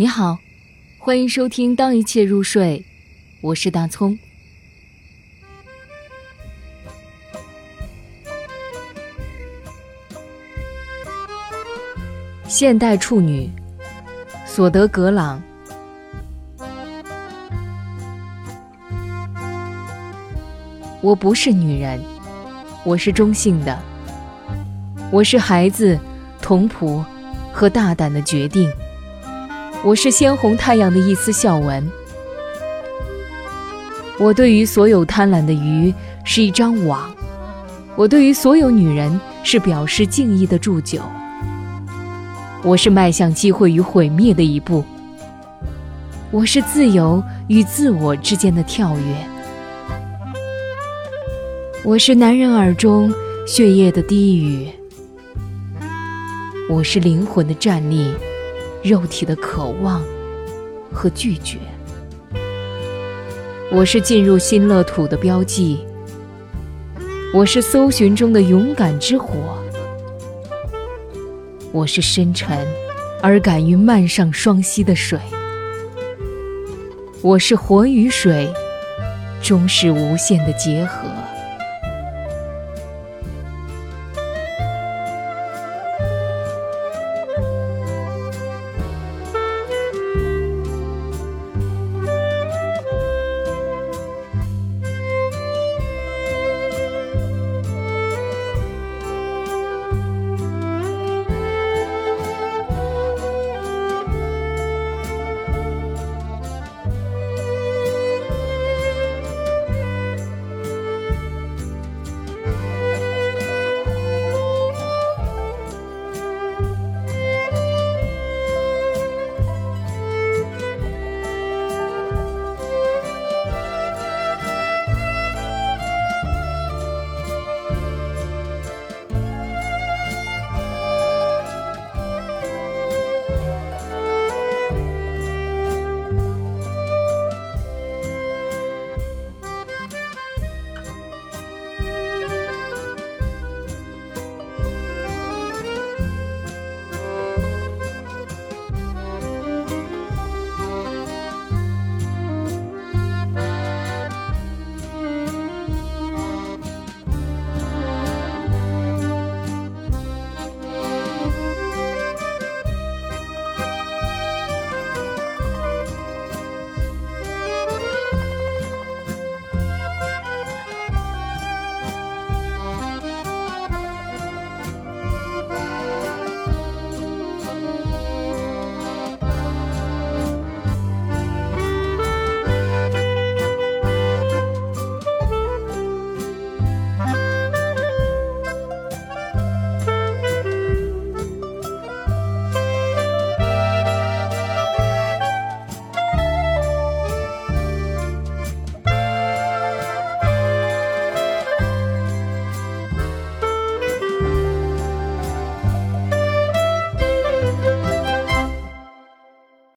你好，欢迎收听《当一切入睡》，我是大葱。现代处女，索德格朗。我不是女人，我是中性的。我是孩子、童仆和大胆的决定。我是鲜红太阳的一丝笑纹。我对于所有贪婪的鱼是一张网。我对于所有女人是表示敬意的祝酒。我是迈向机会与毁灭的一步。我是自由与自我之间的跳跃。我是男人耳中血液的低语。我是灵魂的站立。肉体的渴望和拒绝，我是进入新乐土的标记。我是搜寻中的勇敢之火。我是深沉而敢于漫上双溪的水。我是火与水终是无限的结合。